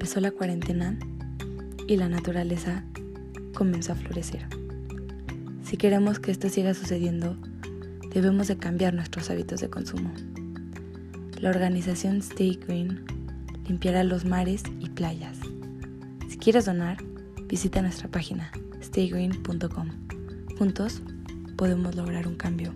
empezó la cuarentena y la naturaleza comenzó a florecer. Si queremos que esto siga sucediendo, debemos de cambiar nuestros hábitos de consumo. La organización Stay Green limpiará los mares y playas. Si quieres donar, visita nuestra página staygreen.com. Juntos podemos lograr un cambio.